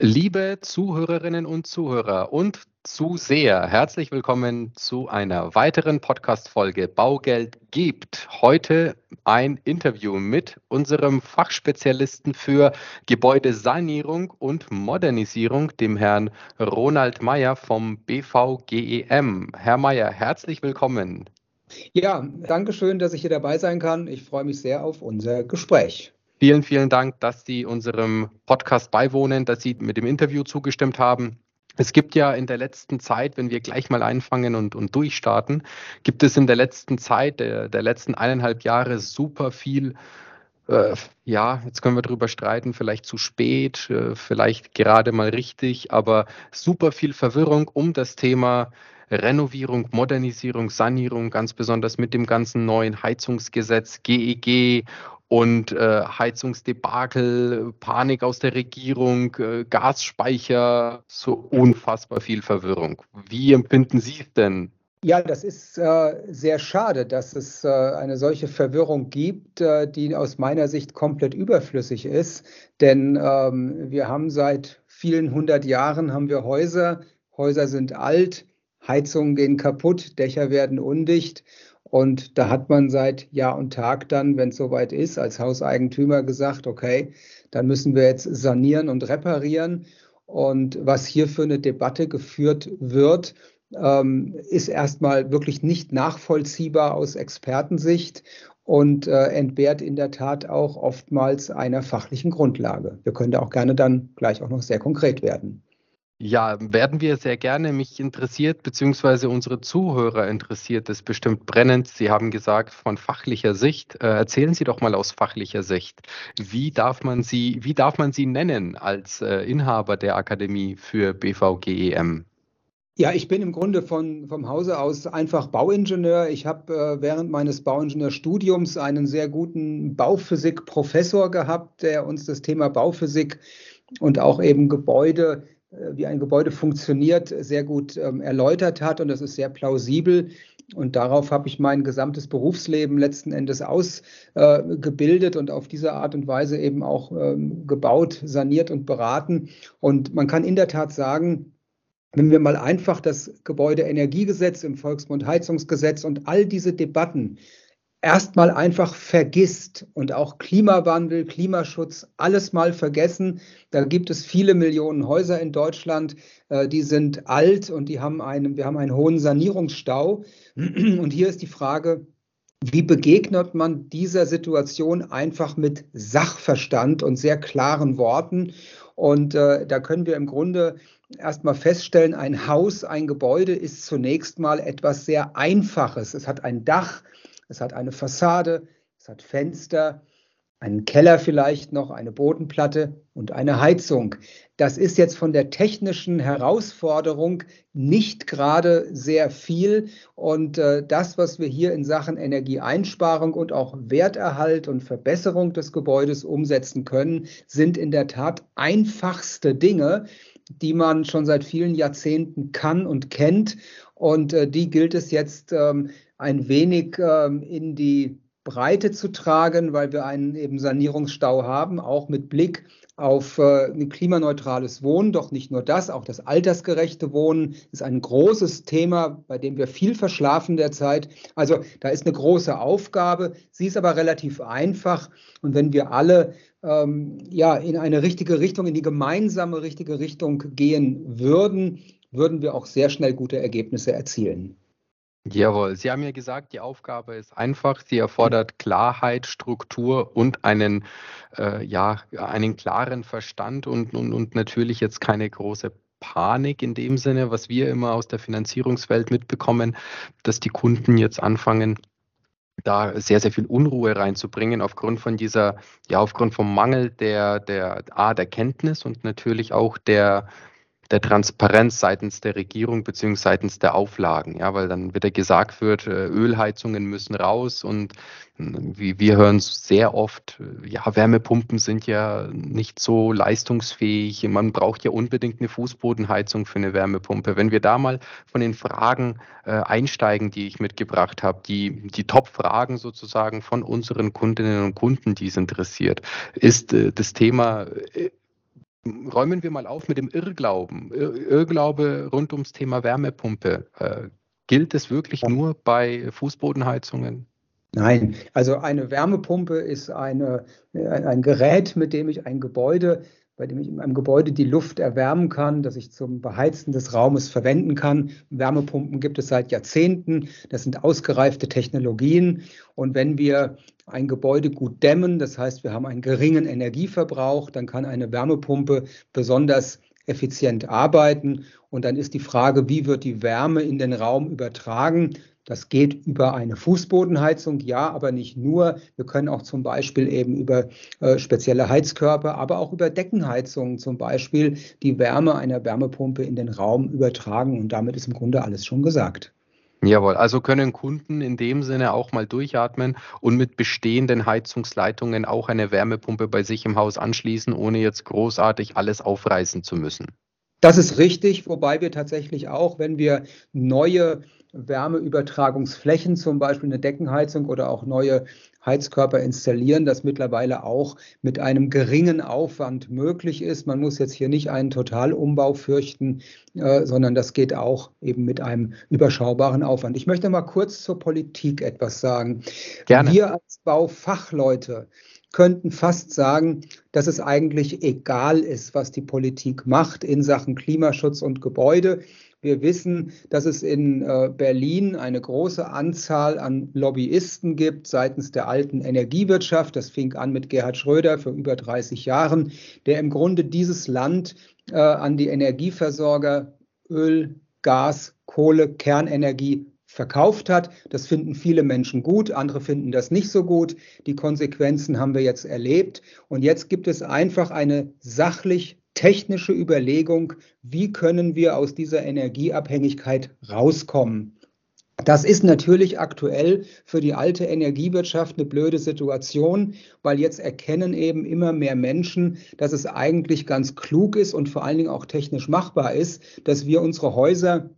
Liebe Zuhörerinnen und Zuhörer und Zuseher, herzlich willkommen zu einer weiteren Podcast-Folge Baugeld gibt. Heute ein Interview mit unserem Fachspezialisten für Gebäudesanierung und Modernisierung, dem Herrn Ronald Meyer vom BVGEM. Herr Meyer, herzlich willkommen. Ja, danke schön, dass ich hier dabei sein kann. Ich freue mich sehr auf unser Gespräch. Vielen, vielen Dank, dass Sie unserem Podcast beiwohnen, dass Sie mit dem Interview zugestimmt haben. Es gibt ja in der letzten Zeit, wenn wir gleich mal einfangen und, und durchstarten, gibt es in der letzten Zeit, der, der letzten eineinhalb Jahre super viel, äh, ja, jetzt können wir drüber streiten, vielleicht zu spät, äh, vielleicht gerade mal richtig, aber super viel Verwirrung um das Thema Renovierung, Modernisierung, Sanierung, ganz besonders mit dem ganzen neuen Heizungsgesetz, GEG und äh, Heizungsdebakel, Panik aus der Regierung, äh, Gasspeicher, so unfassbar viel Verwirrung. Wie empfinden Sie es denn? Ja, das ist äh, sehr schade, dass es äh, eine solche Verwirrung gibt, äh, die aus meiner Sicht komplett überflüssig ist. Denn ähm, wir haben seit vielen hundert Jahren haben wir Häuser. Häuser sind alt, Heizungen gehen kaputt, Dächer werden undicht. Und da hat man seit Jahr und Tag dann, wenn es soweit ist, als Hauseigentümer gesagt, okay, dann müssen wir jetzt sanieren und reparieren. Und was hier für eine Debatte geführt wird, ähm, ist erstmal wirklich nicht nachvollziehbar aus Expertensicht und äh, entbehrt in der Tat auch oftmals einer fachlichen Grundlage. Wir können da auch gerne dann gleich auch noch sehr konkret werden. Ja, werden wir sehr gerne. Mich interessiert, beziehungsweise unsere Zuhörer interessiert es bestimmt brennend. Sie haben gesagt, von fachlicher Sicht. Äh, erzählen Sie doch mal aus fachlicher Sicht. Wie darf man Sie, wie darf man Sie nennen als äh, Inhaber der Akademie für BVGEM? Ja, ich bin im Grunde von, vom Hause aus einfach Bauingenieur. Ich habe äh, während meines Bauingenieurstudiums einen sehr guten Bauphysik-Professor gehabt, der uns das Thema Bauphysik und auch eben Gebäude wie ein Gebäude funktioniert, sehr gut ähm, erläutert hat und das ist sehr plausibel. Und darauf habe ich mein gesamtes Berufsleben letzten Endes ausgebildet äh, und auf diese Art und Weise eben auch ähm, gebaut, saniert und beraten. Und man kann in der Tat sagen, wenn wir mal einfach das Gebäudeenergiegesetz im Volksmund Heizungsgesetz und all diese Debatten erstmal einfach vergisst und auch Klimawandel, Klimaschutz, alles mal vergessen. Da gibt es viele Millionen Häuser in Deutschland, äh, die sind alt und die haben einen, wir haben einen hohen Sanierungsstau. Und hier ist die Frage, wie begegnet man dieser Situation einfach mit Sachverstand und sehr klaren Worten? Und äh, da können wir im Grunde erstmal feststellen, ein Haus, ein Gebäude ist zunächst mal etwas sehr Einfaches. Es hat ein Dach, es hat eine Fassade, es hat Fenster, einen Keller vielleicht noch, eine Bodenplatte und eine Heizung. Das ist jetzt von der technischen Herausforderung nicht gerade sehr viel. Und äh, das, was wir hier in Sachen Energieeinsparung und auch Werterhalt und Verbesserung des Gebäudes umsetzen können, sind in der Tat einfachste Dinge, die man schon seit vielen Jahrzehnten kann und kennt. Und äh, die gilt es jetzt ähm, ein wenig ähm, in die Breite zu tragen, weil wir einen eben Sanierungsstau haben, auch mit Blick auf äh, ein klimaneutrales Wohnen. Doch nicht nur das, auch das altersgerechte Wohnen ist ein großes Thema, bei dem wir viel verschlafen derzeit. Also da ist eine große Aufgabe. Sie ist aber relativ einfach. Und wenn wir alle ähm, ja in eine richtige Richtung, in die gemeinsame richtige Richtung gehen würden, würden wir auch sehr schnell gute Ergebnisse erzielen. Jawohl, Sie haben ja gesagt, die Aufgabe ist einfach. Sie erfordert Klarheit, Struktur und einen, äh, ja, einen klaren Verstand und, und, und natürlich jetzt keine große Panik in dem Sinne, was wir immer aus der Finanzierungswelt mitbekommen, dass die Kunden jetzt anfangen, da sehr, sehr viel Unruhe reinzubringen aufgrund von dieser, ja, aufgrund vom Mangel der, der A, der Kenntnis und natürlich auch der, der Transparenz seitens der Regierung beziehungsweise seitens der Auflagen, ja, weil dann wieder gesagt wird, äh, Ölheizungen müssen raus und wie wir hören sehr oft, äh, ja, Wärmepumpen sind ja nicht so leistungsfähig, man braucht ja unbedingt eine Fußbodenheizung für eine Wärmepumpe. Wenn wir da mal von den Fragen äh, einsteigen, die ich mitgebracht habe, die, die Top-Fragen sozusagen von unseren Kundinnen und Kunden, die es interessiert, ist das Thema, räumen wir mal auf mit dem Irrglauben. Irrglaube rund ums Thema Wärmepumpe. Äh, gilt es wirklich nur bei Fußbodenheizungen? Nein, also eine Wärmepumpe ist eine, ein Gerät, mit dem ich ein Gebäude bei dem ich in einem Gebäude die Luft erwärmen kann, dass ich zum Beheizen des Raumes verwenden kann. Wärmepumpen gibt es seit Jahrzehnten. Das sind ausgereifte Technologien. Und wenn wir ein Gebäude gut dämmen, das heißt, wir haben einen geringen Energieverbrauch, dann kann eine Wärmepumpe besonders effizient arbeiten. Und dann ist die Frage, wie wird die Wärme in den Raum übertragen? Das geht über eine Fußbodenheizung, ja, aber nicht nur. Wir können auch zum Beispiel eben über äh, spezielle Heizkörper, aber auch über Deckenheizungen zum Beispiel die Wärme einer Wärmepumpe in den Raum übertragen. Und damit ist im Grunde alles schon gesagt. Jawohl, also können Kunden in dem Sinne auch mal durchatmen und mit bestehenden Heizungsleitungen auch eine Wärmepumpe bei sich im Haus anschließen, ohne jetzt großartig alles aufreißen zu müssen. Das ist richtig, wobei wir tatsächlich auch, wenn wir neue Wärmeübertragungsflächen, zum Beispiel eine Deckenheizung oder auch neue Heizkörper installieren, das mittlerweile auch mit einem geringen Aufwand möglich ist. Man muss jetzt hier nicht einen Totalumbau fürchten, äh, sondern das geht auch eben mit einem überschaubaren Aufwand. Ich möchte mal kurz zur Politik etwas sagen. Gerne. Wir als Baufachleute könnten fast sagen, dass es eigentlich egal ist, was die Politik macht in Sachen Klimaschutz und Gebäude. Wir wissen, dass es in äh, Berlin eine große Anzahl an Lobbyisten gibt seitens der alten Energiewirtschaft. Das fing an mit Gerhard Schröder vor über 30 Jahren, der im Grunde dieses Land äh, an die Energieversorger Öl, Gas, Kohle, Kernenergie verkauft hat. Das finden viele Menschen gut, andere finden das nicht so gut. Die Konsequenzen haben wir jetzt erlebt. Und jetzt gibt es einfach eine sachlich technische Überlegung, wie können wir aus dieser Energieabhängigkeit rauskommen. Das ist natürlich aktuell für die alte Energiewirtschaft eine blöde Situation, weil jetzt erkennen eben immer mehr Menschen, dass es eigentlich ganz klug ist und vor allen Dingen auch technisch machbar ist, dass wir unsere Häuser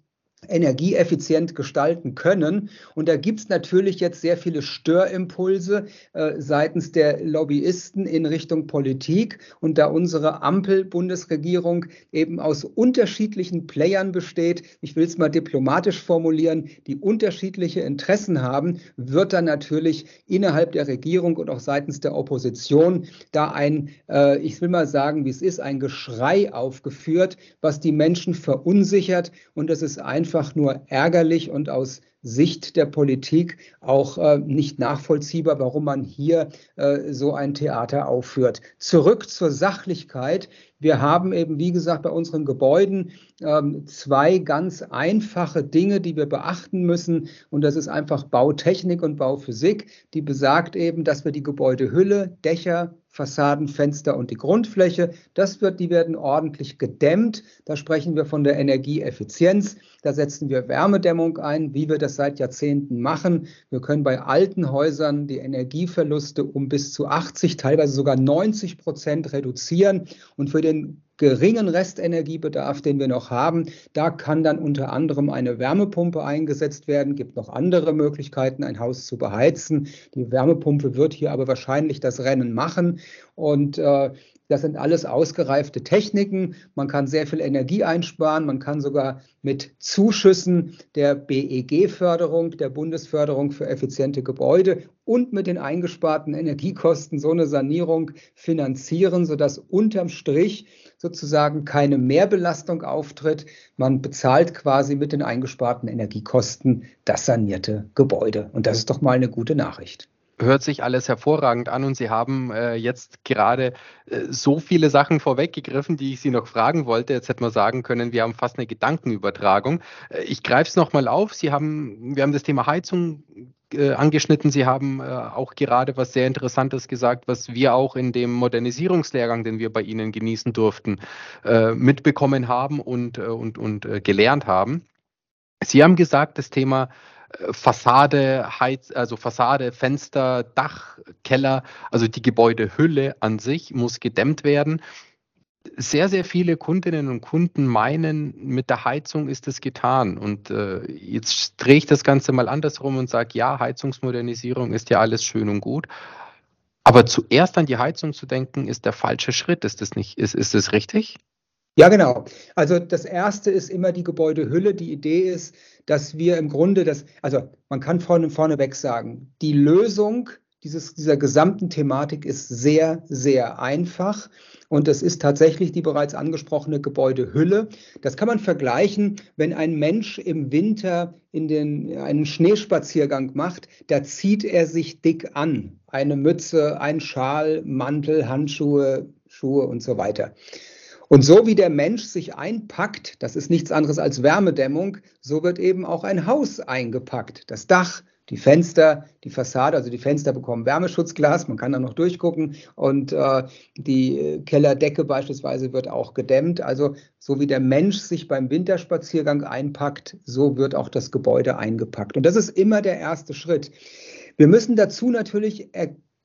energieeffizient gestalten können. Und da gibt es natürlich jetzt sehr viele Störimpulse äh, seitens der Lobbyisten in Richtung Politik. Und da unsere Ampel-Bundesregierung eben aus unterschiedlichen Playern besteht, ich will es mal diplomatisch formulieren, die unterschiedliche Interessen haben, wird dann natürlich innerhalb der Regierung und auch seitens der Opposition da ein, äh, ich will mal sagen, wie es ist, ein Geschrei aufgeführt, was die Menschen verunsichert. Und das ist einfach einfach nur ärgerlich und aus Sicht der Politik auch äh, nicht nachvollziehbar, warum man hier äh, so ein Theater aufführt. Zurück zur Sachlichkeit. Wir haben eben, wie gesagt, bei unseren Gebäuden ähm, zwei ganz einfache Dinge, die wir beachten müssen. Und das ist einfach Bautechnik und Bauphysik, die besagt eben, dass wir die Gebäudehülle, Dächer, Fassaden, Fenster und die Grundfläche. Das wird, die werden ordentlich gedämmt. Da sprechen wir von der Energieeffizienz. Da setzen wir Wärmedämmung ein, wie wir das seit Jahrzehnten machen. Wir können bei alten Häusern die Energieverluste um bis zu 80, teilweise sogar 90 Prozent reduzieren. Und für den geringen Restenergiebedarf, den wir noch haben. Da kann dann unter anderem eine Wärmepumpe eingesetzt werden. Gibt noch andere Möglichkeiten, ein Haus zu beheizen. Die Wärmepumpe wird hier aber wahrscheinlich das Rennen machen. Und äh, das sind alles ausgereifte Techniken. Man kann sehr viel Energie einsparen. Man kann sogar mit Zuschüssen der BEG-Förderung, der Bundesförderung für effiziente Gebäude und mit den eingesparten Energiekosten so eine Sanierung finanzieren, sodass unterm Strich sozusagen keine Mehrbelastung auftritt. Man bezahlt quasi mit den eingesparten Energiekosten das sanierte Gebäude. Und das ist doch mal eine gute Nachricht hört sich alles hervorragend an und Sie haben äh, jetzt gerade äh, so viele Sachen vorweggegriffen, die ich Sie noch fragen wollte. Jetzt hätte man sagen können, wir haben fast eine Gedankenübertragung. Äh, ich greife es nochmal auf. Sie haben, wir haben das Thema Heizung äh, angeschnitten. Sie haben äh, auch gerade was sehr Interessantes gesagt, was wir auch in dem Modernisierungslehrgang, den wir bei Ihnen genießen durften, äh, mitbekommen haben und, und, und gelernt haben. Sie haben gesagt, das Thema Fassade, Heiz, also Fassade, Fenster, Dach, Keller, also die Gebäudehülle an sich muss gedämmt werden. Sehr, sehr viele Kundinnen und Kunden meinen, mit der Heizung ist es getan. Und äh, jetzt drehe ich das Ganze mal andersrum und sage, ja, Heizungsmodernisierung ist ja alles schön und gut. Aber zuerst an die Heizung zu denken, ist der falsche Schritt. Ist das nicht, ist, ist das richtig? Ja, genau. Also das erste ist immer die Gebäudehülle. Die Idee ist, dass wir im Grunde das, also man kann vorne, vorneweg sagen, die Lösung dieses, dieser gesamten Thematik ist sehr, sehr einfach. Und das ist tatsächlich die bereits angesprochene Gebäudehülle. Das kann man vergleichen, wenn ein Mensch im Winter in den, einen Schneespaziergang macht, da zieht er sich dick an. Eine Mütze, ein Schal, Mantel, Handschuhe, Schuhe und so weiter. Und so wie der Mensch sich einpackt, das ist nichts anderes als Wärmedämmung, so wird eben auch ein Haus eingepackt. Das Dach, die Fenster, die Fassade, also die Fenster bekommen Wärmeschutzglas, man kann da noch durchgucken und äh, die Kellerdecke beispielsweise wird auch gedämmt. Also so wie der Mensch sich beim Winterspaziergang einpackt, so wird auch das Gebäude eingepackt. Und das ist immer der erste Schritt. Wir müssen dazu natürlich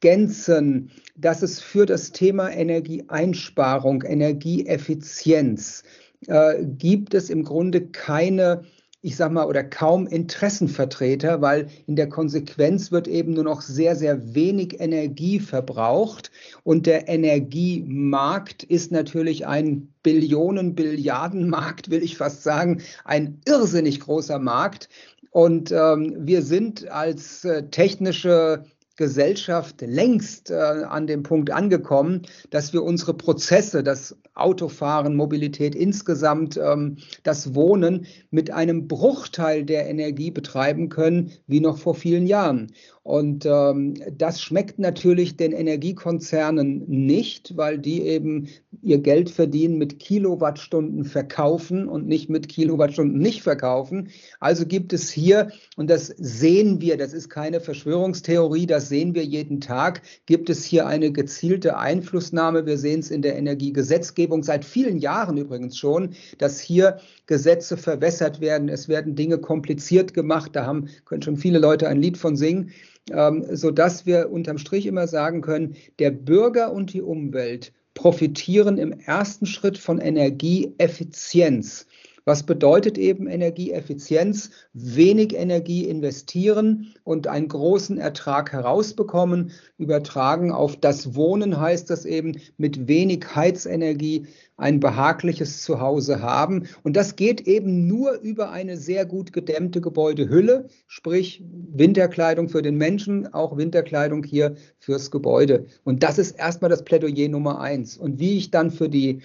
ergänzen, dass es für das Thema Energieeinsparung, Energieeffizienz äh, gibt es im Grunde keine ich sag mal, oder kaum Interessenvertreter, weil in der Konsequenz wird eben nur noch sehr, sehr wenig Energie verbraucht. Und der Energiemarkt ist natürlich ein Billionen, Billiardenmarkt, will ich fast sagen, ein irrsinnig großer Markt. Und ähm, wir sind als äh, technische Gesellschaft längst äh, an dem Punkt angekommen, dass wir unsere Prozesse, das Autofahren, Mobilität insgesamt, ähm, das Wohnen mit einem Bruchteil der Energie betreiben können, wie noch vor vielen Jahren. Und ähm, das schmeckt natürlich den Energiekonzernen nicht, weil die eben ihr Geld verdienen mit Kilowattstunden verkaufen und nicht mit Kilowattstunden nicht verkaufen. Also gibt es hier, und das sehen wir, das ist keine Verschwörungstheorie, das sehen wir jeden Tag, gibt es hier eine gezielte Einflussnahme. Wir sehen es in der Energiegesetzgebung seit vielen Jahren übrigens schon, dass hier Gesetze verwässert werden. Es werden Dinge kompliziert gemacht. Da haben, können schon viele Leute ein Lied von singen ähm, sodass wir unterm Strich immer sagen können, der Bürger und die Umwelt profitieren im ersten Schritt von Energieeffizienz. Was bedeutet eben Energieeffizienz? Wenig Energie investieren und einen großen Ertrag herausbekommen. Übertragen auf das Wohnen heißt das eben mit wenig Heizenergie ein behagliches Zuhause haben. Und das geht eben nur über eine sehr gut gedämmte Gebäudehülle, sprich Winterkleidung für den Menschen, auch Winterkleidung hier fürs Gebäude. Und das ist erstmal das Plädoyer Nummer eins. Und wie ich dann für die,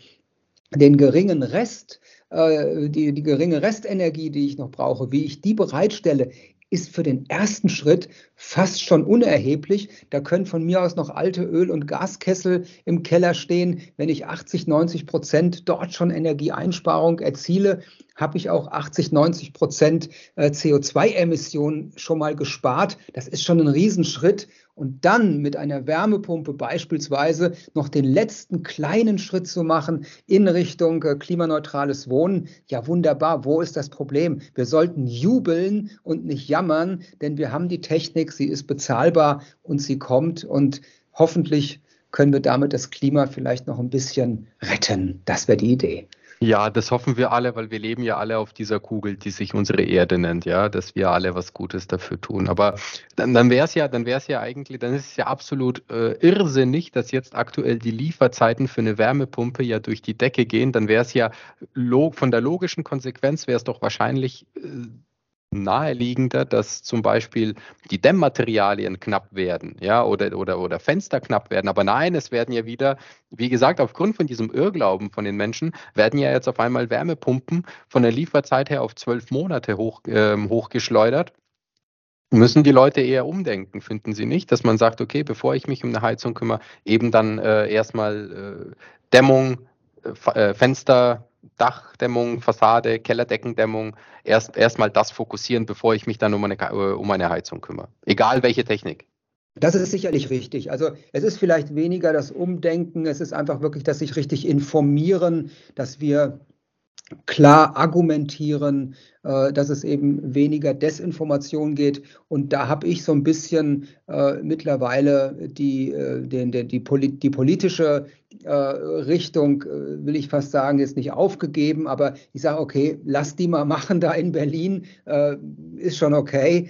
den geringen Rest äh, die, die geringe Restenergie, die ich noch brauche, wie ich die bereitstelle, ist für den ersten Schritt fast schon unerheblich. Da können von mir aus noch alte Öl- und Gaskessel im Keller stehen. Wenn ich 80, 90 Prozent dort schon Energieeinsparung erziele, habe ich auch 80, 90 Prozent äh, CO2-Emissionen schon mal gespart. Das ist schon ein Riesenschritt und dann mit einer Wärmepumpe beispielsweise noch den letzten kleinen Schritt zu machen in Richtung äh, klimaneutrales Wohnen, ja wunderbar, wo ist das Problem? Wir sollten jubeln und nicht jammern, denn wir haben die Technik, sie ist bezahlbar und sie kommt und hoffentlich können wir damit das Klima vielleicht noch ein bisschen retten. Das wäre die Idee. Ja, das hoffen wir alle, weil wir leben ja alle auf dieser Kugel, die sich unsere Erde nennt, ja, dass wir alle was Gutes dafür tun. Aber dann, dann wäre es ja, dann wäre es ja eigentlich, dann ist es ja absolut äh, irrsinnig, dass jetzt aktuell die Lieferzeiten für eine Wärmepumpe ja durch die Decke gehen. Dann wäre es ja von der logischen Konsequenz wäre es doch wahrscheinlich äh, naheliegender, dass zum Beispiel die Dämmmaterialien knapp werden, ja, oder, oder, oder Fenster knapp werden. Aber nein, es werden ja wieder, wie gesagt, aufgrund von diesem Irrglauben von den Menschen, werden ja jetzt auf einmal Wärmepumpen von der Lieferzeit her auf zwölf Monate hoch, äh, hochgeschleudert. Müssen die Leute eher umdenken, finden Sie nicht, dass man sagt, okay, bevor ich mich um eine Heizung kümmere, eben dann äh, erstmal äh, Dämmung, äh, Fenster, Dachdämmung, Fassade, Kellerdeckendämmung, erst erstmal das fokussieren, bevor ich mich dann um eine, äh, um eine Heizung kümmere. Egal welche Technik. Das ist sicherlich richtig. Also es ist vielleicht weniger das Umdenken, es ist einfach wirklich, dass sich richtig informieren, dass wir klar argumentieren, äh, dass es eben weniger Desinformation geht. Und da habe ich so ein bisschen äh, mittlerweile die, äh, den, den, die, Polit die politische äh, Richtung, äh, will ich fast sagen, jetzt nicht aufgegeben, aber ich sage, okay, lass die mal machen da in Berlin, ist schon okay.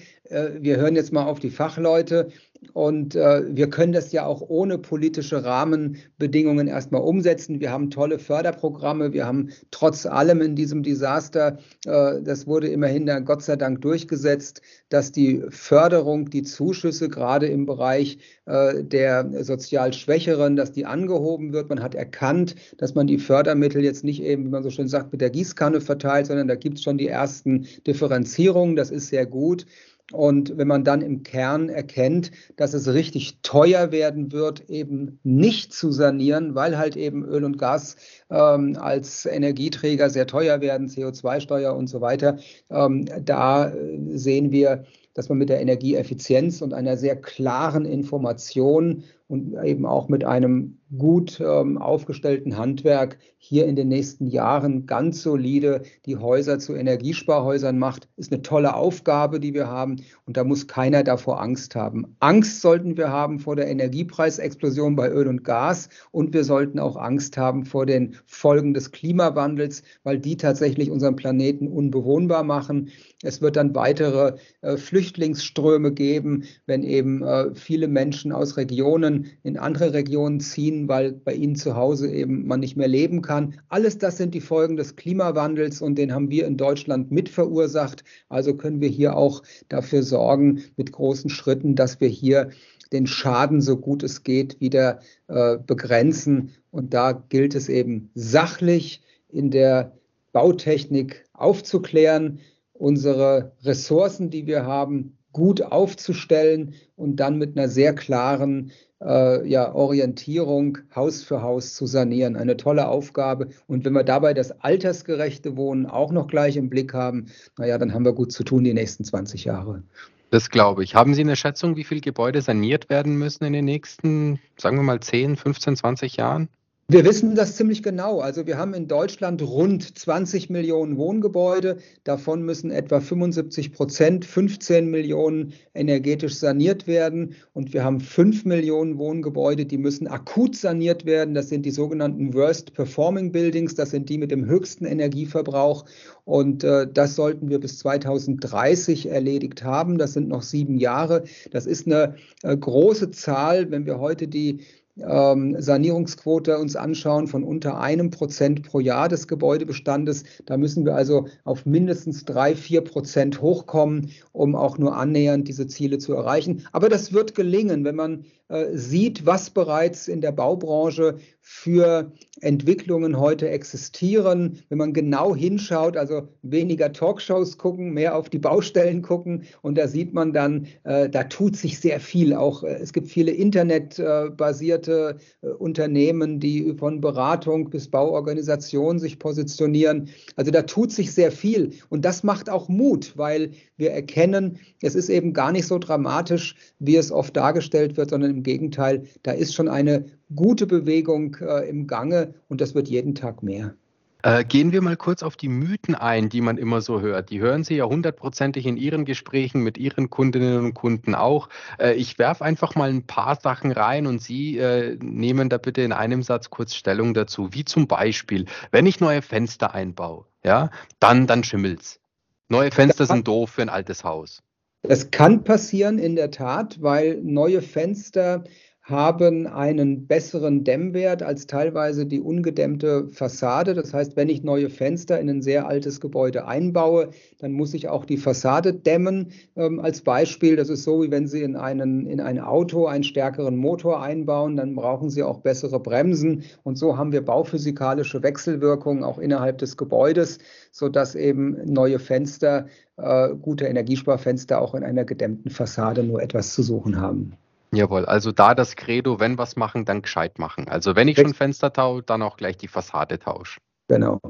wir hören jetzt mal auf die Fachleute. Und äh, wir können das ja auch ohne politische Rahmenbedingungen erstmal umsetzen. Wir haben tolle Förderprogramme. Wir haben trotz allem in diesem Desaster, äh, das wurde immerhin dann Gott sei Dank durchgesetzt, dass die Förderung, die Zuschüsse gerade im Bereich äh, der sozial Schwächeren, dass die angehoben wird. Man hat erkannt, dass man die Fördermittel jetzt nicht eben, wie man so schön sagt, mit der Gießkanne verteilt, sondern da gibt es schon die ersten Differenzierungen. Das ist sehr gut. Und wenn man dann im Kern erkennt, dass es richtig teuer werden wird, eben nicht zu sanieren, weil halt eben Öl und Gas ähm, als Energieträger sehr teuer werden, CO2-Steuer und so weiter, ähm, da sehen wir, dass man mit der Energieeffizienz und einer sehr klaren Information und eben auch mit einem gut ähm, aufgestellten Handwerk hier in den nächsten Jahren ganz solide die Häuser zu Energiesparhäusern macht, ist eine tolle Aufgabe, die wir haben. Und da muss keiner davor Angst haben. Angst sollten wir haben vor der Energiepreisexplosion bei Öl und Gas. Und wir sollten auch Angst haben vor den Folgen des Klimawandels, weil die tatsächlich unseren Planeten unbewohnbar machen. Es wird dann weitere äh, Flüchtlingsströme geben, wenn eben äh, viele Menschen aus Regionen in andere Regionen ziehen, weil bei ihnen zu Hause eben man nicht mehr leben kann. Alles das sind die Folgen des Klimawandels und den haben wir in Deutschland mit verursacht. Also können wir hier auch dafür sorgen mit großen Schritten, dass wir hier den Schaden so gut es geht wieder äh, begrenzen. Und da gilt es eben sachlich in der Bautechnik aufzuklären, unsere Ressourcen, die wir haben, gut aufzustellen und dann mit einer sehr klaren äh, ja, Orientierung Haus für Haus zu sanieren. Eine tolle Aufgabe. Und wenn wir dabei das altersgerechte Wohnen auch noch gleich im Blick haben, naja, dann haben wir gut zu tun die nächsten 20 Jahre. Das glaube ich. Haben Sie eine Schätzung, wie viele Gebäude saniert werden müssen in den nächsten, sagen wir mal, 10, 15, 20 Jahren? Wir wissen das ziemlich genau. Also wir haben in Deutschland rund 20 Millionen Wohngebäude. Davon müssen etwa 75 Prozent, 15 Millionen energetisch saniert werden. Und wir haben 5 Millionen Wohngebäude, die müssen akut saniert werden. Das sind die sogenannten Worst Performing Buildings. Das sind die mit dem höchsten Energieverbrauch. Und äh, das sollten wir bis 2030 erledigt haben. Das sind noch sieben Jahre. Das ist eine äh, große Zahl. Wenn wir heute die ähm, Sanierungsquote uns anschauen von unter einem Prozent pro Jahr des Gebäudebestandes. Da müssen wir also auf mindestens drei, vier Prozent hochkommen, um auch nur annähernd diese Ziele zu erreichen. Aber das wird gelingen, wenn man äh, sieht, was bereits in der Baubranche für Entwicklungen heute existieren. Wenn man genau hinschaut, also weniger Talkshows gucken, mehr auf die Baustellen gucken und da sieht man dann, äh, da tut sich sehr viel. Auch äh, es gibt viele internetbasierte äh, Unternehmen, die von Beratung bis Bauorganisation sich positionieren. Also da tut sich sehr viel und das macht auch Mut, weil wir erkennen, es ist eben gar nicht so dramatisch, wie es oft dargestellt wird, sondern im Gegenteil, da ist schon eine gute Bewegung äh, im Gange und das wird jeden Tag mehr. Äh, gehen wir mal kurz auf die Mythen ein, die man immer so hört. Die hören Sie ja hundertprozentig in Ihren Gesprächen mit Ihren Kundinnen und Kunden auch. Äh, ich werfe einfach mal ein paar Sachen rein und Sie äh, nehmen da bitte in einem Satz kurz Stellung dazu. Wie zum Beispiel, wenn ich neue Fenster einbaue, ja, dann, dann schimmelt's. Neue Fenster sind doof für ein altes Haus. Das kann passieren in der Tat, weil neue Fenster haben einen besseren Dämmwert als teilweise die ungedämmte Fassade. Das heißt, wenn ich neue Fenster in ein sehr altes Gebäude einbaue, dann muss ich auch die Fassade dämmen. Ähm, als Beispiel, das ist so, wie wenn Sie in, einen, in ein Auto einen stärkeren Motor einbauen, dann brauchen Sie auch bessere Bremsen. Und so haben wir bauphysikalische Wechselwirkungen auch innerhalb des Gebäudes, sodass eben neue Fenster, äh, gute Energiesparfenster auch in einer gedämmten Fassade nur etwas zu suchen haben. Jawohl, also da das Credo, wenn was machen, dann gescheit machen. Also wenn ich schon Fenster tausche, dann auch gleich die Fassade tausche. Genau.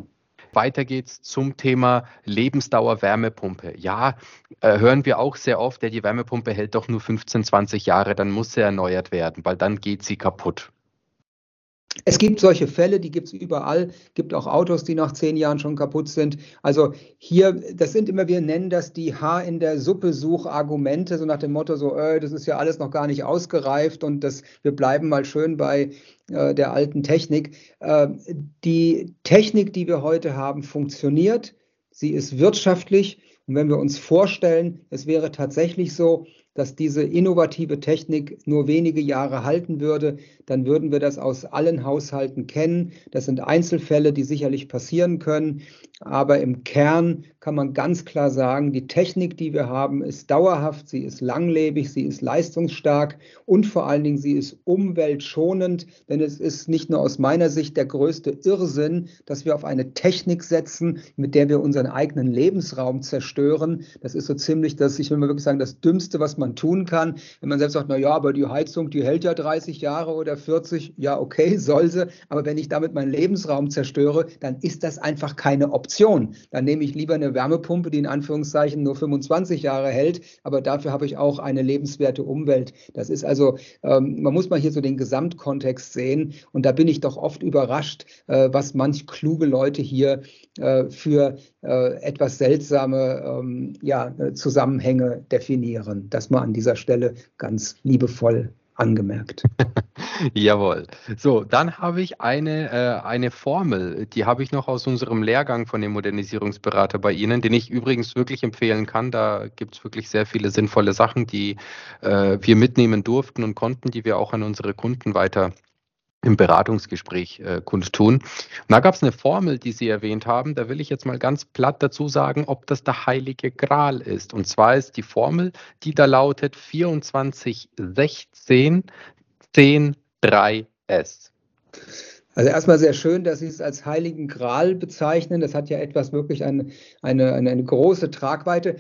Weiter geht's zum Thema Lebensdauer Wärmepumpe. Ja, äh, hören wir auch sehr oft, ja, die Wärmepumpe hält doch nur 15, 20 Jahre, dann muss sie erneuert werden, weil dann geht sie kaputt. Es gibt solche Fälle, die gibt es überall. Gibt auch Autos, die nach zehn Jahren schon kaputt sind. Also hier, das sind immer, wir nennen das die Haar in der Suppe Suchargumente, so nach dem Motto, so, äh, das ist ja alles noch gar nicht ausgereift und das, wir bleiben mal schön bei äh, der alten Technik. Äh, die Technik, die wir heute haben, funktioniert. Sie ist wirtschaftlich. Und wenn wir uns vorstellen, es wäre tatsächlich so, dass diese innovative Technik nur wenige Jahre halten würde, dann würden wir das aus allen Haushalten kennen. Das sind Einzelfälle, die sicherlich passieren können. Aber im Kern kann man ganz klar sagen, die Technik, die wir haben, ist dauerhaft, sie ist langlebig, sie ist leistungsstark und vor allen Dingen sie ist umweltschonend. Denn es ist nicht nur aus meiner Sicht der größte Irrsinn, dass wir auf eine Technik setzen, mit der wir unseren eigenen Lebensraum zerstören. Das ist so ziemlich das, ich will mal wirklich sagen, das Dümmste, was man tun kann. Wenn man selbst sagt, na ja, aber die Heizung, die hält ja 30 Jahre oder 40, ja, okay, soll sie. Aber wenn ich damit meinen Lebensraum zerstöre, dann ist das einfach keine Option. Option. Dann nehme ich lieber eine Wärmepumpe, die in Anführungszeichen nur 25 Jahre hält, aber dafür habe ich auch eine lebenswerte Umwelt. Das ist also, ähm, man muss mal hier so den Gesamtkontext sehen und da bin ich doch oft überrascht, äh, was manch kluge Leute hier äh, für äh, etwas seltsame ähm, ja, Zusammenhänge definieren. Das mal an dieser Stelle ganz liebevoll angemerkt. Jawohl. So, dann habe ich eine, äh, eine Formel, die habe ich noch aus unserem Lehrgang von dem Modernisierungsberater bei Ihnen, den ich übrigens wirklich empfehlen kann. Da gibt es wirklich sehr viele sinnvolle Sachen, die äh, wir mitnehmen durften und konnten, die wir auch an unsere Kunden weiter im Beratungsgespräch äh, kundtun. Und da gab es eine Formel, die Sie erwähnt haben. Da will ich jetzt mal ganz platt dazu sagen, ob das der heilige Gral ist. Und zwar ist die Formel, die da lautet 24, 16, 10, 3S. Also erstmal sehr schön, dass Sie es als Heiligen Gral bezeichnen. Das hat ja etwas wirklich eine, eine, eine große Tragweite.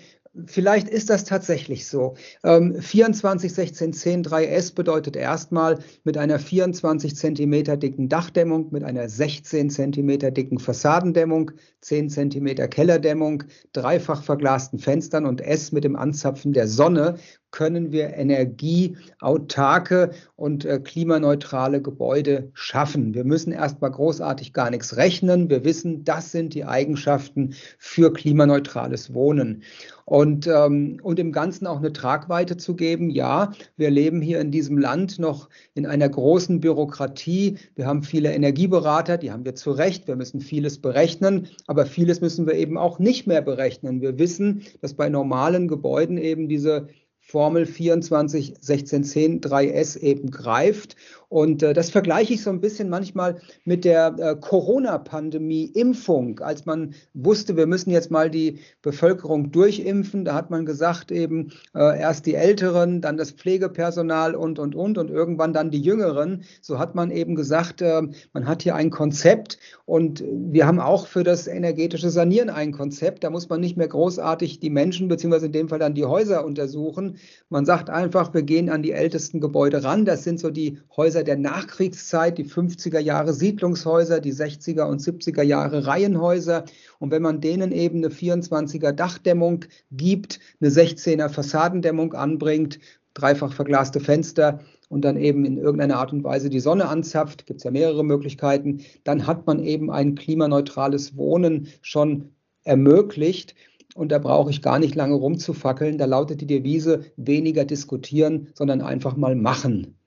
Vielleicht ist das tatsächlich so. Ähm, 24 16 10 3S bedeutet erstmal mit einer 24 Zentimeter dicken Dachdämmung, mit einer 16 Zentimeter dicken Fassadendämmung, 10 Zentimeter Kellerdämmung, dreifach verglasten Fenstern und S mit dem Anzapfen der Sonne können wir energieautarke und äh, klimaneutrale Gebäude schaffen. Wir müssen erstmal großartig gar nichts rechnen. Wir wissen, das sind die Eigenschaften für klimaneutrales Wohnen. Und, ähm, und im Ganzen auch eine Tragweite zu geben. Ja, wir leben hier in diesem Land noch in einer großen Bürokratie. Wir haben viele Energieberater, die haben wir zu Recht. Wir müssen vieles berechnen, aber vieles müssen wir eben auch nicht mehr berechnen. Wir wissen, dass bei normalen Gebäuden eben diese Formel 24 16 10 3S eben greift und äh, das vergleiche ich so ein bisschen manchmal mit der äh, Corona-Pandemie-Impfung. Als man wusste, wir müssen jetzt mal die Bevölkerung durchimpfen, da hat man gesagt, eben äh, erst die Älteren, dann das Pflegepersonal und, und, und und irgendwann dann die Jüngeren. So hat man eben gesagt, äh, man hat hier ein Konzept und wir haben auch für das energetische Sanieren ein Konzept. Da muss man nicht mehr großartig die Menschen, beziehungsweise in dem Fall dann die Häuser untersuchen. Man sagt einfach, wir gehen an die ältesten Gebäude ran. Das sind so die Häuser, Häuser der Nachkriegszeit, die 50er Jahre Siedlungshäuser, die 60er und 70er Jahre Reihenhäuser. Und wenn man denen eben eine 24er Dachdämmung gibt, eine 16er Fassadendämmung anbringt, dreifach verglaste Fenster und dann eben in irgendeiner Art und Weise die Sonne anzapft, gibt es ja mehrere Möglichkeiten, dann hat man eben ein klimaneutrales Wohnen schon ermöglicht. Und da brauche ich gar nicht lange rumzufackeln. Da lautet die Devise, weniger diskutieren, sondern einfach mal machen.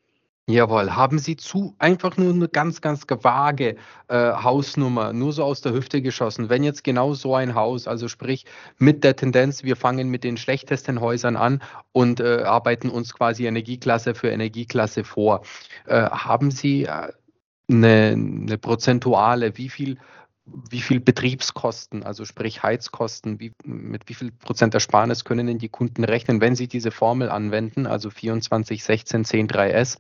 Jawohl. Haben Sie zu einfach nur eine ganz, ganz vage äh, Hausnummer, nur so aus der Hüfte geschossen, wenn jetzt genau so ein Haus, also sprich mit der Tendenz, wir fangen mit den schlechtesten Häusern an und äh, arbeiten uns quasi Energieklasse für Energieklasse vor. Äh, haben Sie äh, eine, eine prozentuale, wie viel wie viel Betriebskosten, also sprich Heizkosten, wie, mit wie viel Prozent Ersparnis können denn die Kunden rechnen, wenn sie diese Formel anwenden, also 24, 16, 10, 3S?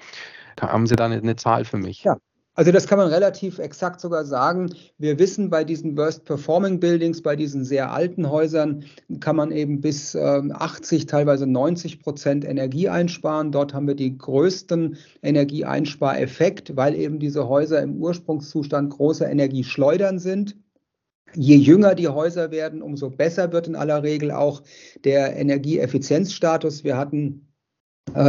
Da haben Sie da eine, eine Zahl für mich. Ja, also das kann man relativ exakt sogar sagen. Wir wissen, bei diesen Worst Performing Buildings, bei diesen sehr alten Häusern, kann man eben bis 80, ähm, teilweise 90 Prozent Energie einsparen. Dort haben wir die größten Energieeinspareffekt, weil eben diese Häuser im Ursprungszustand großer Energieschleudern sind. Je jünger die Häuser werden, umso besser wird in aller Regel auch der Energieeffizienzstatus. Wir hatten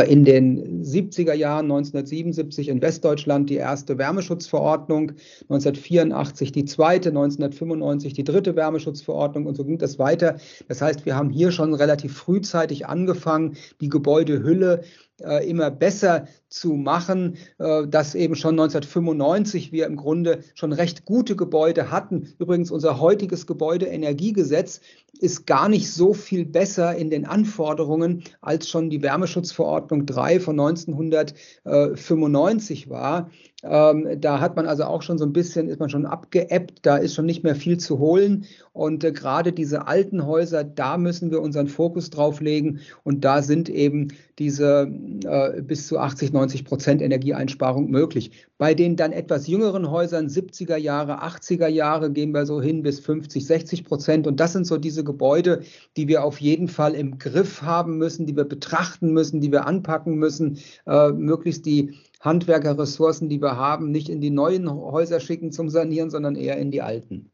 in den 70er Jahren 1977 in Westdeutschland die erste Wärmeschutzverordnung, 1984 die zweite, 1995 die dritte Wärmeschutzverordnung und so ging das weiter. Das heißt, wir haben hier schon relativ frühzeitig angefangen, die Gebäudehülle äh, immer besser zu machen, äh, dass eben schon 1995 wir im Grunde schon recht gute Gebäude hatten. Übrigens, unser heutiges Gebäudeenergiegesetz ist gar nicht so viel besser in den Anforderungen, als schon die Wärmeschutzverordnung 3 von 1995 war. Ähm, da hat man also auch schon so ein bisschen, ist man schon abgeebbt, da ist schon nicht mehr viel zu holen. Und äh, gerade diese alten Häuser, da müssen wir unseren Fokus drauf legen. Und da sind eben diese äh, bis zu 80, 90 Prozent Energieeinsparung möglich. Bei den dann etwas jüngeren Häusern, 70er Jahre, 80er Jahre, gehen wir so hin bis 50, 60 Prozent. Und das sind so diese Gebäude, die wir auf jeden Fall im Griff haben müssen, die wir betrachten müssen, die wir anpacken müssen, äh, möglichst die Handwerkerressourcen, die wir haben, nicht in die neuen Häuser schicken zum Sanieren, sondern eher in die alten.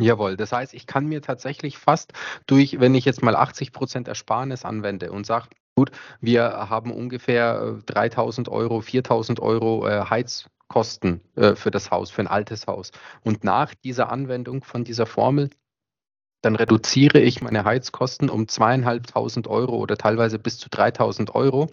Jawohl, das heißt, ich kann mir tatsächlich fast durch, wenn ich jetzt mal 80 Prozent Ersparnis anwende und sage, gut, wir haben ungefähr 3000 äh, Euro, 4000 Euro äh, Heizkosten äh, für das Haus, für ein altes Haus. Und nach dieser Anwendung von dieser Formel dann reduziere ich meine Heizkosten um zweieinhalbtausend Euro oder teilweise bis zu 3000 Euro.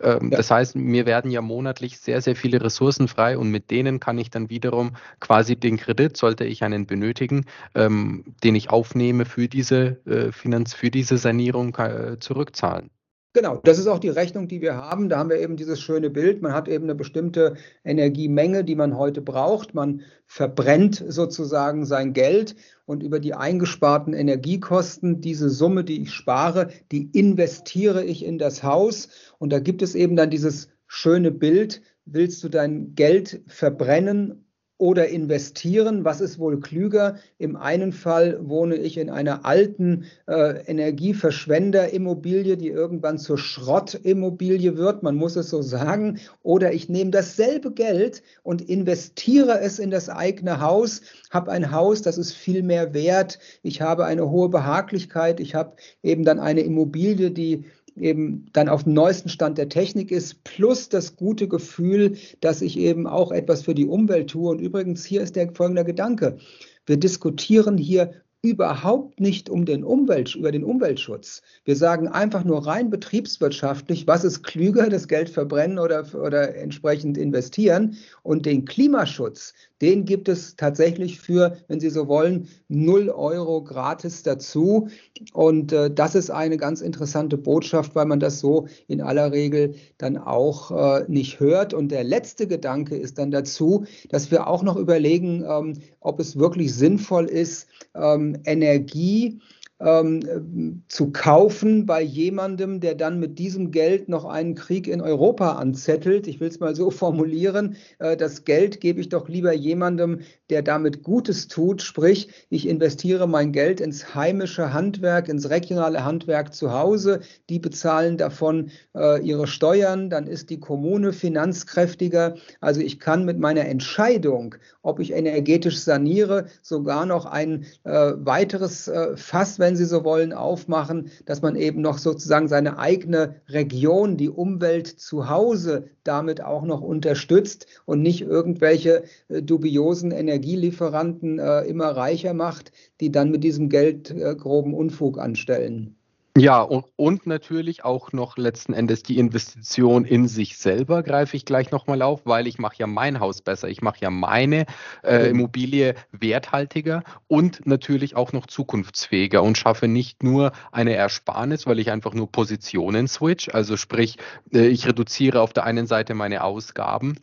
Ähm, ja. Das heißt, mir werden ja monatlich sehr, sehr viele Ressourcen frei und mit denen kann ich dann wiederum quasi den Kredit, sollte ich einen benötigen, ähm, den ich aufnehme für diese, äh, Finanz für diese Sanierung äh, zurückzahlen. Genau, das ist auch die Rechnung, die wir haben. Da haben wir eben dieses schöne Bild. Man hat eben eine bestimmte Energiemenge, die man heute braucht. Man verbrennt sozusagen sein Geld und über die eingesparten Energiekosten, diese Summe, die ich spare, die investiere ich in das Haus. Und da gibt es eben dann dieses schöne Bild. Willst du dein Geld verbrennen oder investieren. Was ist wohl klüger? Im einen Fall wohne ich in einer alten äh, Energieverschwenderimmobilie, die irgendwann zur Schrottimmobilie wird, man muss es so sagen. Oder ich nehme dasselbe Geld und investiere es in das eigene Haus, habe ein Haus, das ist viel mehr wert. Ich habe eine hohe Behaglichkeit. Ich habe eben dann eine Immobilie, die eben dann auf dem neuesten Stand der Technik ist, plus das gute Gefühl, dass ich eben auch etwas für die Umwelt tue. Und übrigens, hier ist der folgende Gedanke. Wir diskutieren hier überhaupt nicht um den Umwelt, über den Umweltschutz. Wir sagen einfach nur rein betriebswirtschaftlich, was ist klüger, das Geld verbrennen oder, oder entsprechend investieren. Und den Klimaschutz, den gibt es tatsächlich für, wenn Sie so wollen, 0 Euro gratis dazu. Und äh, das ist eine ganz interessante Botschaft, weil man das so in aller Regel dann auch äh, nicht hört. Und der letzte Gedanke ist dann dazu, dass wir auch noch überlegen, ähm, ob es wirklich sinnvoll ist, ähm, Energie ähm, zu kaufen bei jemandem, der dann mit diesem Geld noch einen Krieg in Europa anzettelt. Ich will es mal so formulieren. Äh, das Geld gebe ich doch lieber jemandem, der damit Gutes tut. Sprich, ich investiere mein Geld ins heimische Handwerk, ins regionale Handwerk zu Hause. Die bezahlen davon äh, ihre Steuern. Dann ist die Kommune finanzkräftiger. Also ich kann mit meiner Entscheidung, ob ich energetisch saniere, sogar noch ein äh, weiteres äh, Fass, wenn wenn Sie so wollen, aufmachen, dass man eben noch sozusagen seine eigene Region, die Umwelt zu Hause damit auch noch unterstützt und nicht irgendwelche äh, dubiosen Energielieferanten äh, immer reicher macht, die dann mit diesem Geld äh, groben Unfug anstellen. Ja, und, und natürlich auch noch letzten Endes die Investition in sich selber greife ich gleich nochmal auf, weil ich mache ja mein Haus besser, ich mache ja meine äh, Immobilie werthaltiger und natürlich auch noch zukunftsfähiger und schaffe nicht nur eine Ersparnis, weil ich einfach nur Positionen switch, also sprich, äh, ich reduziere auf der einen Seite meine Ausgaben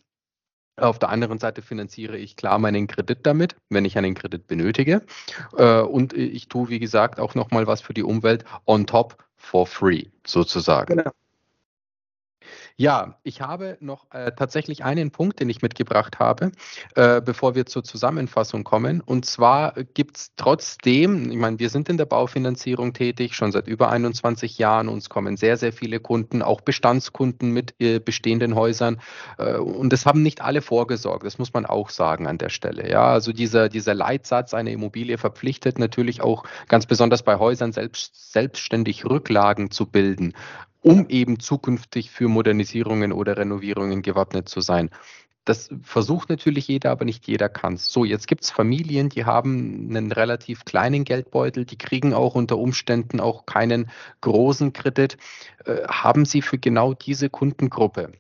auf der anderen Seite finanziere ich klar meinen Kredit damit, wenn ich einen Kredit benötige. Äh, und ich tue, wie gesagt, auch nochmal was für die Umwelt on top for free sozusagen. Genau. Ja, ich habe noch äh, tatsächlich einen Punkt, den ich mitgebracht habe, äh, bevor wir zur Zusammenfassung kommen. Und zwar gibt es trotzdem, ich meine, wir sind in der Baufinanzierung tätig, schon seit über 21 Jahren. Uns kommen sehr, sehr viele Kunden, auch Bestandskunden mit äh, bestehenden Häusern. Äh, und das haben nicht alle vorgesorgt, das muss man auch sagen an der Stelle. Ja, also dieser, dieser Leitsatz, eine Immobilie verpflichtet natürlich auch ganz besonders bei Häusern selbst, selbstständig Rücklagen zu bilden um eben zukünftig für Modernisierungen oder Renovierungen gewappnet zu sein. Das versucht natürlich jeder, aber nicht jeder kann es. So, jetzt gibt es Familien, die haben einen relativ kleinen Geldbeutel, die kriegen auch unter Umständen auch keinen großen Kredit. Äh, haben Sie für genau diese Kundengruppe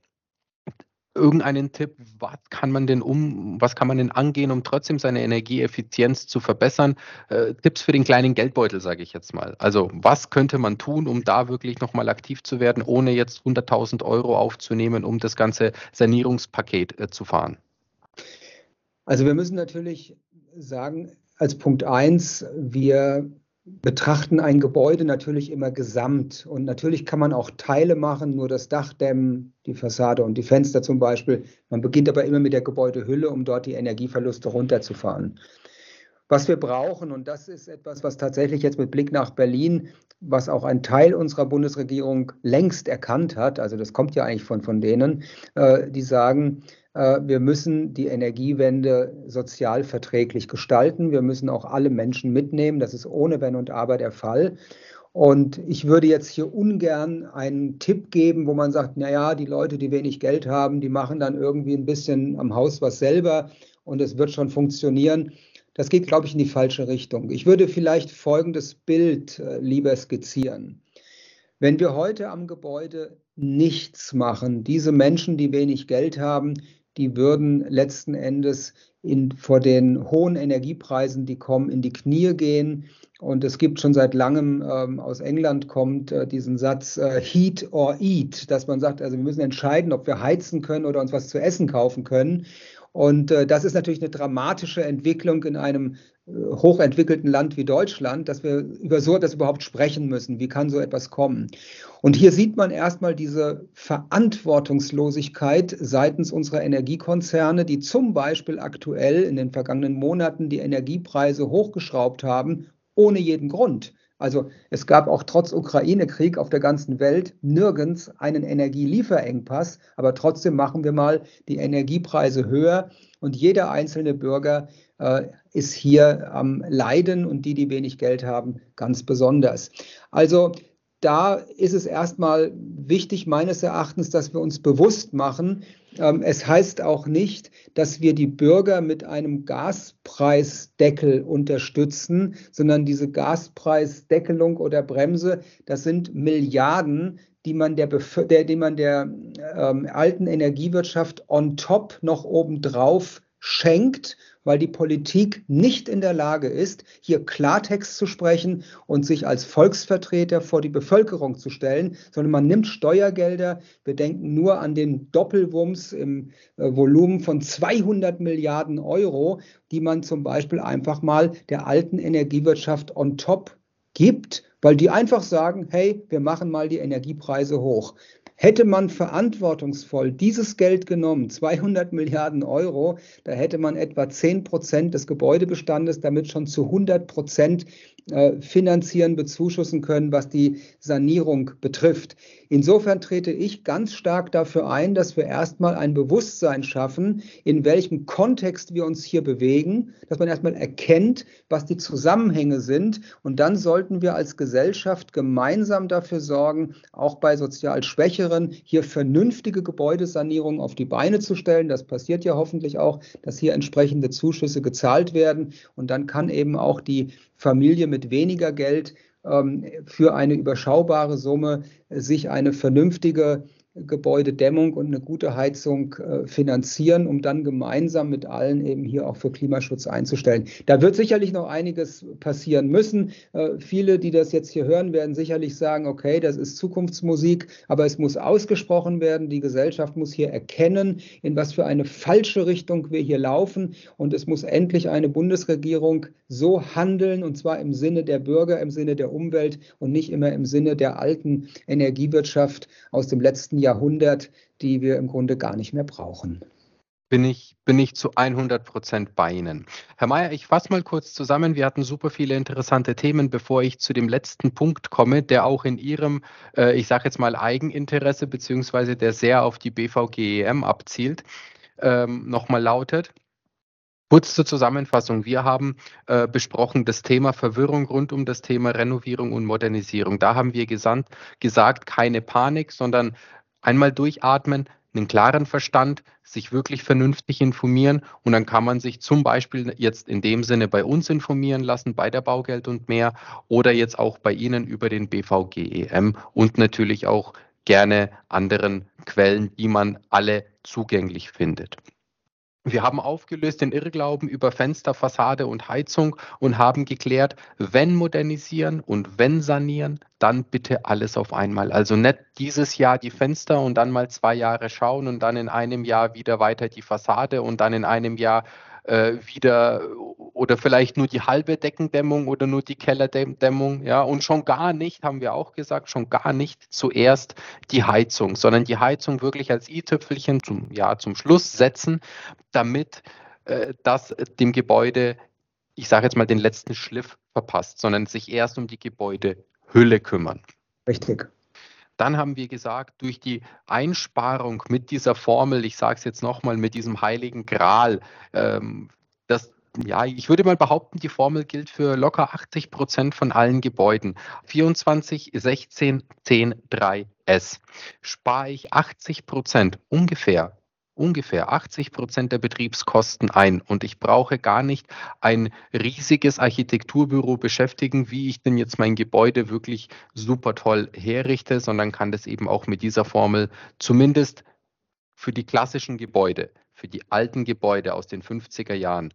irgendeinen Tipp, was kann man denn um, was kann man denn angehen, um trotzdem seine Energieeffizienz zu verbessern? Äh, Tipps für den kleinen Geldbeutel, sage ich jetzt mal. Also was könnte man tun, um da wirklich nochmal aktiv zu werden, ohne jetzt 100.000 Euro aufzunehmen, um das ganze Sanierungspaket äh, zu fahren? Also wir müssen natürlich sagen, als Punkt eins, wir betrachten ein Gebäude natürlich immer gesamt. Und natürlich kann man auch Teile machen, nur das Dach dämmen, die Fassade und die Fenster zum Beispiel. Man beginnt aber immer mit der Gebäudehülle, um dort die Energieverluste runterzufahren. Was wir brauchen, und das ist etwas, was tatsächlich jetzt mit Blick nach Berlin, was auch ein Teil unserer Bundesregierung längst erkannt hat, also das kommt ja eigentlich von, von denen, äh, die sagen, wir müssen die Energiewende sozial verträglich gestalten. Wir müssen auch alle Menschen mitnehmen. Das ist ohne Wenn und Aber der Fall. Und ich würde jetzt hier ungern einen Tipp geben, wo man sagt, naja, die Leute, die wenig Geld haben, die machen dann irgendwie ein bisschen am Haus was selber und es wird schon funktionieren. Das geht, glaube ich, in die falsche Richtung. Ich würde vielleicht folgendes Bild äh, lieber skizzieren. Wenn wir heute am Gebäude nichts machen, diese Menschen, die wenig Geld haben, die würden letzten Endes in, vor den hohen Energiepreisen, die kommen, in die Knie gehen. Und es gibt schon seit langem ähm, aus England kommt äh, diesen Satz äh, Heat or Eat, dass man sagt, also wir müssen entscheiden, ob wir heizen können oder uns was zu essen kaufen können. Und äh, das ist natürlich eine dramatische Entwicklung in einem hochentwickelten Land wie Deutschland, dass wir über so etwas überhaupt sprechen müssen. Wie kann so etwas kommen? Und hier sieht man erstmal diese Verantwortungslosigkeit seitens unserer Energiekonzerne, die zum Beispiel aktuell in den vergangenen Monaten die Energiepreise hochgeschraubt haben, ohne jeden Grund. Also es gab auch trotz Ukraine-Krieg auf der ganzen Welt nirgends einen Energielieferengpass, aber trotzdem machen wir mal die Energiepreise höher und jeder einzelne Bürger äh, ist hier am Leiden und die, die wenig Geld haben, ganz besonders. Also da ist es erstmal wichtig, meines Erachtens, dass wir uns bewusst machen, ähm, es heißt auch nicht, dass wir die Bürger mit einem Gaspreisdeckel unterstützen, sondern diese Gaspreisdeckelung oder Bremse, das sind Milliarden, die man der, der, die man der ähm, alten Energiewirtschaft on top noch obendrauf schenkt weil die Politik nicht in der Lage ist, hier Klartext zu sprechen und sich als Volksvertreter vor die Bevölkerung zu stellen, sondern man nimmt Steuergelder. Wir denken nur an den Doppelwumms im äh, Volumen von 200 Milliarden Euro, die man zum Beispiel einfach mal der alten Energiewirtschaft on top gibt, weil die einfach sagen, hey, wir machen mal die Energiepreise hoch. Hätte man verantwortungsvoll dieses Geld genommen, 200 Milliarden Euro, da hätte man etwa 10 Prozent des Gebäudebestandes damit schon zu 100 Prozent finanzieren, bezuschussen können, was die Sanierung betrifft. Insofern trete ich ganz stark dafür ein, dass wir erstmal ein Bewusstsein schaffen, in welchem Kontext wir uns hier bewegen, dass man erstmal erkennt, was die Zusammenhänge sind. Und dann sollten wir als Gesellschaft gemeinsam dafür sorgen, auch bei sozial Schwächeren hier vernünftige Gebäudesanierungen auf die Beine zu stellen. Das passiert ja hoffentlich auch, dass hier entsprechende Zuschüsse gezahlt werden. Und dann kann eben auch die Familie mit weniger Geld ähm, für eine überschaubare Summe sich eine vernünftige Gebäudedämmung und eine gute Heizung äh, finanzieren, um dann gemeinsam mit allen eben hier auch für Klimaschutz einzustellen. Da wird sicherlich noch einiges passieren müssen. Äh, viele, die das jetzt hier hören, werden sicherlich sagen, okay, das ist Zukunftsmusik, aber es muss ausgesprochen werden. Die Gesellschaft muss hier erkennen, in was für eine falsche Richtung wir hier laufen. Und es muss endlich eine Bundesregierung so handeln, und zwar im Sinne der Bürger, im Sinne der Umwelt und nicht immer im Sinne der alten Energiewirtschaft aus dem letzten Jahr. Jahrhundert, die wir im Grunde gar nicht mehr brauchen. Bin ich, bin ich zu 100 Prozent bei Ihnen. Herr Mayer, ich fasse mal kurz zusammen. Wir hatten super viele interessante Themen, bevor ich zu dem letzten Punkt komme, der auch in Ihrem, äh, ich sage jetzt mal, Eigeninteresse, beziehungsweise der sehr auf die BVGEM abzielt, ähm, nochmal lautet. Kurz zur Zusammenfassung. Wir haben äh, besprochen das Thema Verwirrung rund um das Thema Renovierung und Modernisierung. Da haben wir gesandt, gesagt, keine Panik, sondern Einmal durchatmen. einen klaren Verstand, sich wirklich vernünftig informieren und dann kann man sich zum Beispiel jetzt in dem Sinne bei uns informieren lassen, bei der Baugeld und mehr oder jetzt auch bei Ihnen über den BVGEM und natürlich auch gerne anderen Quellen, die man alle zugänglich findet. Wir haben aufgelöst den Irrglauben über Fenster, Fassade und Heizung und haben geklärt, wenn modernisieren und wenn sanieren, dann bitte alles auf einmal. Also nicht dieses Jahr die Fenster und dann mal zwei Jahre schauen und dann in einem Jahr wieder weiter die Fassade und dann in einem Jahr äh, wieder oder vielleicht nur die halbe Deckendämmung oder nur die Kellerdämmung, ja, und schon gar nicht, haben wir auch gesagt, schon gar nicht zuerst die Heizung, sondern die Heizung wirklich als i-Tüpfelchen zum, ja, zum Schluss setzen, damit äh, das dem Gebäude, ich sage jetzt mal, den letzten Schliff verpasst, sondern sich erst um die Gebäudehülle kümmern. Richtig. Dann haben wir gesagt, durch die Einsparung mit dieser Formel, ich sage es jetzt nochmal, mit diesem heiligen Gral, ähm, das ja, ich würde mal behaupten, die Formel gilt für locker 80 Prozent von allen Gebäuden. 24, 16, 10, 3 S. Spare ich 80 Prozent ungefähr ungefähr 80 Prozent der Betriebskosten ein und ich brauche gar nicht ein riesiges Architekturbüro beschäftigen, wie ich denn jetzt mein Gebäude wirklich super toll herrichte, sondern kann das eben auch mit dieser Formel zumindest für die klassischen Gebäude, für die alten Gebäude aus den 50er Jahren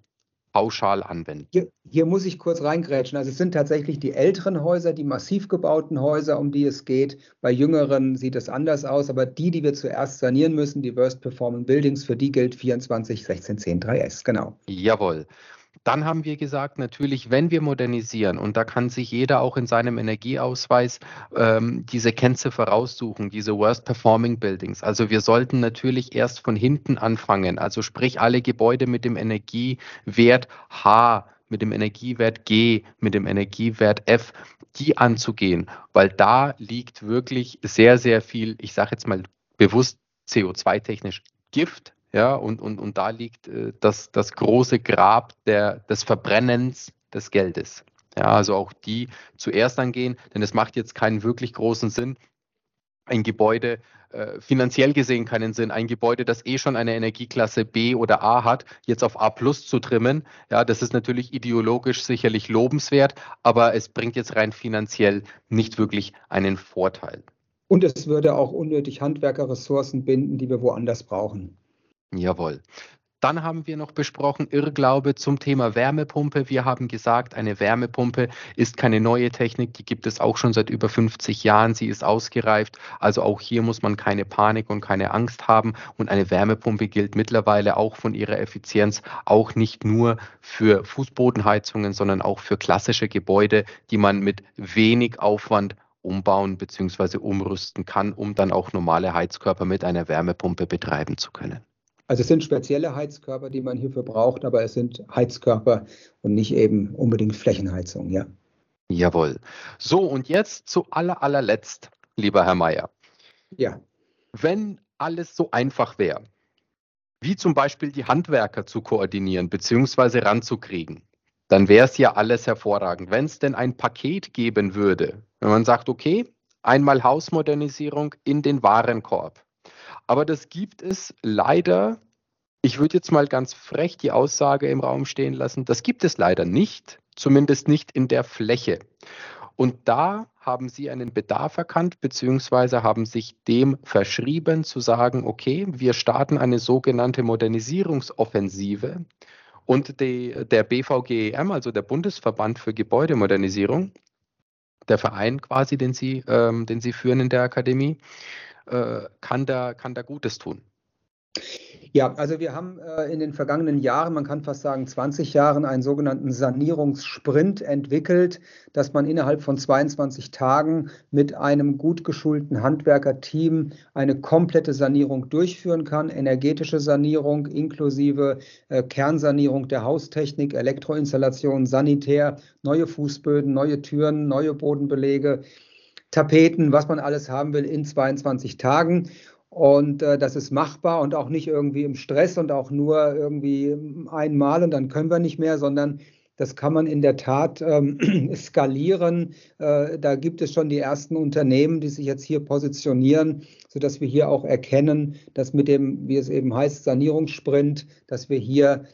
pauschal anwenden. Hier, hier, muss ich kurz reingrätschen. Also es sind tatsächlich die älteren Häuser, die massiv gebauten Häuser, um die es geht. Bei jüngeren sieht es anders aus, aber die, die wir zuerst sanieren müssen, die Worst Performing Buildings, für die gilt 24 16 10 3S, genau. Jawohl. Dann haben wir gesagt, natürlich, wenn wir modernisieren, und da kann sich jeder auch in seinem Energieausweis ähm, diese Kennziffer raussuchen, diese Worst Performing Buildings. Also wir sollten natürlich erst von hinten anfangen, also sprich alle Gebäude mit dem Energiewert H, mit dem Energiewert G, mit dem Energiewert F, die anzugehen, weil da liegt wirklich sehr, sehr viel, ich sage jetzt mal bewusst CO2-technisch Gift ja, und, und, und da liegt äh, das, das große Grab der, des Verbrennens des Geldes. Ja, also auch die zuerst angehen, denn es macht jetzt keinen wirklich großen Sinn, ein Gebäude äh, finanziell gesehen keinen Sinn, ein Gebäude, das eh schon eine Energieklasse B oder A hat, jetzt auf A plus zu trimmen. Ja, das ist natürlich ideologisch sicherlich lobenswert, aber es bringt jetzt rein finanziell nicht wirklich einen Vorteil. Und es würde auch unnötig Handwerkerressourcen binden, die wir woanders brauchen. Jawohl. Dann haben wir noch besprochen Irrglaube zum Thema Wärmepumpe. Wir haben gesagt, eine Wärmepumpe ist keine neue Technik, die gibt es auch schon seit über 50 Jahren. Sie ist ausgereift. Also auch hier muss man keine Panik und keine Angst haben. Und eine Wärmepumpe gilt mittlerweile auch von ihrer Effizienz auch nicht nur für Fußbodenheizungen, sondern auch für klassische Gebäude, die man mit wenig Aufwand umbauen bzw. umrüsten kann, um dann auch normale Heizkörper mit einer Wärmepumpe betreiben zu können. Also es sind spezielle Heizkörper, die man hierfür braucht, aber es sind Heizkörper und nicht eben unbedingt Flächenheizung, ja. Jawohl. So, und jetzt zu aller, allerletzt, lieber Herr Mayer. Ja. Wenn alles so einfach wäre, wie zum Beispiel die Handwerker zu koordinieren bzw. ranzukriegen, dann wäre es ja alles hervorragend. Wenn es denn ein Paket geben würde, wenn man sagt, okay, einmal Hausmodernisierung in den Warenkorb, aber das gibt es leider, ich würde jetzt mal ganz frech die Aussage im Raum stehen lassen, das gibt es leider nicht, zumindest nicht in der Fläche. Und da haben Sie einen Bedarf erkannt, beziehungsweise haben sich dem verschrieben, zu sagen, okay, wir starten eine sogenannte Modernisierungsoffensive. Und die, der BVGEM, also der Bundesverband für Gebäudemodernisierung, der Verein quasi, den Sie, ähm, den Sie führen in der Akademie, kann, da, kann da Gutes tun? Ja, also wir haben äh, in den vergangenen Jahren, man kann fast sagen 20 Jahren, einen sogenannten Sanierungssprint entwickelt, dass man innerhalb von 22 Tagen mit einem gut geschulten Handwerkerteam eine komplette Sanierung durchführen kann. Energetische Sanierung inklusive äh, Kernsanierung der Haustechnik, Elektroinstallation, Sanitär, neue Fußböden, neue Türen, neue Bodenbelege Tapeten, was man alles haben will in 22 Tagen. Und äh, das ist machbar und auch nicht irgendwie im Stress und auch nur irgendwie einmal und dann können wir nicht mehr, sondern Das kann man in der Tat ähm, skalieren. Äh, da gibt es schon die ersten Unternehmen, die sich jetzt hier positionieren, sodass wir hier auch erkennen, dass mit dem, wie es eben heißt, Sanierungssprint, dass wir hier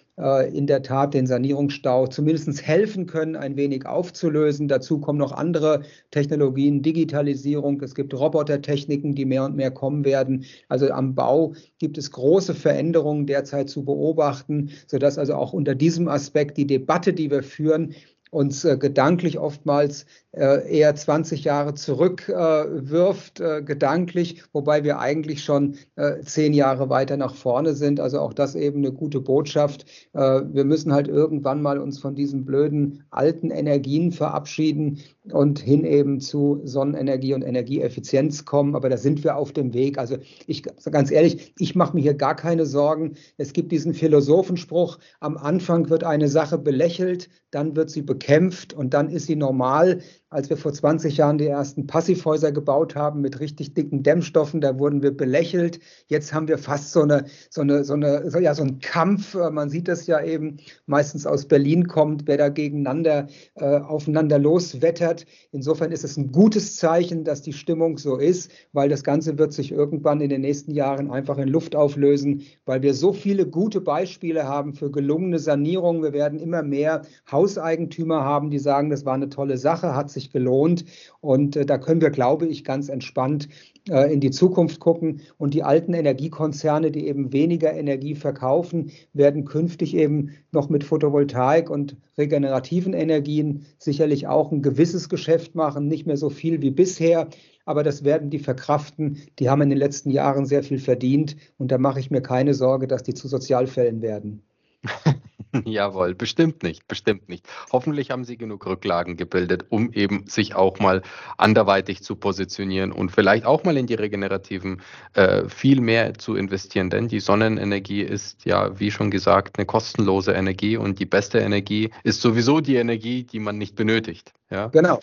in der Tat den Sanierungsstau zumindest helfen können, ein wenig aufzulösen. Dazu kommen noch andere Technologien, Digitalisierung. Es gibt Robotertechniken, die mehr und mehr kommen werden. Also am Bau gibt es große Veränderungen derzeit zu beobachten, sodass also auch unter diesem Aspekt die Debatte, die wir führen, uns äh, gedanklich oftmals äh, eher 20 Jahre zurückwirft, äh, äh, gedanklich, wobei wir eigentlich schon äh, zehn Jahre weiter nach vorne sind. Also auch das eben eine gute Botschaft. Äh, wir müssen halt irgendwann mal uns von diesen blöden alten Energien verabschieden und hin eben zu Sonnenenergie und Energieeffizienz kommen. Aber da sind wir auf dem Weg. Also ich ganz ehrlich, ich mache mir hier gar keine Sorgen. Es gibt diesen Philosophenspruch, am Anfang wird eine Sache belächelt, dann wird sie bekämpft und dann ist sie normal als wir vor 20 Jahren die ersten Passivhäuser gebaut haben mit richtig dicken Dämmstoffen, da wurden wir belächelt. Jetzt haben wir fast so eine, so eine, so eine, so, ja, so einen Kampf. Man sieht das ja eben meistens aus Berlin kommt, wer da gegeneinander äh, aufeinander loswettert. Insofern ist es ein gutes Zeichen, dass die Stimmung so ist, weil das Ganze wird sich irgendwann in den nächsten Jahren einfach in Luft auflösen, weil wir so viele gute Beispiele haben für gelungene Sanierung. Wir werden immer mehr Hauseigentümer haben, die sagen, das war eine tolle Sache, hat sich sich gelohnt. Und äh, da können wir, glaube ich, ganz entspannt äh, in die Zukunft gucken. Und die alten Energiekonzerne, die eben weniger Energie verkaufen, werden künftig eben noch mit Photovoltaik und regenerativen Energien sicherlich auch ein gewisses Geschäft machen, nicht mehr so viel wie bisher. Aber das werden die verkraften. Die haben in den letzten Jahren sehr viel verdient. Und da mache ich mir keine Sorge, dass die zu Sozialfällen werden. Jawohl, bestimmt nicht, bestimmt nicht. Hoffentlich haben Sie genug Rücklagen gebildet, um eben sich auch mal anderweitig zu positionieren und vielleicht auch mal in die regenerativen äh, viel mehr zu investieren. Denn die Sonnenenergie ist ja, wie schon gesagt, eine kostenlose Energie und die beste Energie ist sowieso die Energie, die man nicht benötigt. Ja? Genau.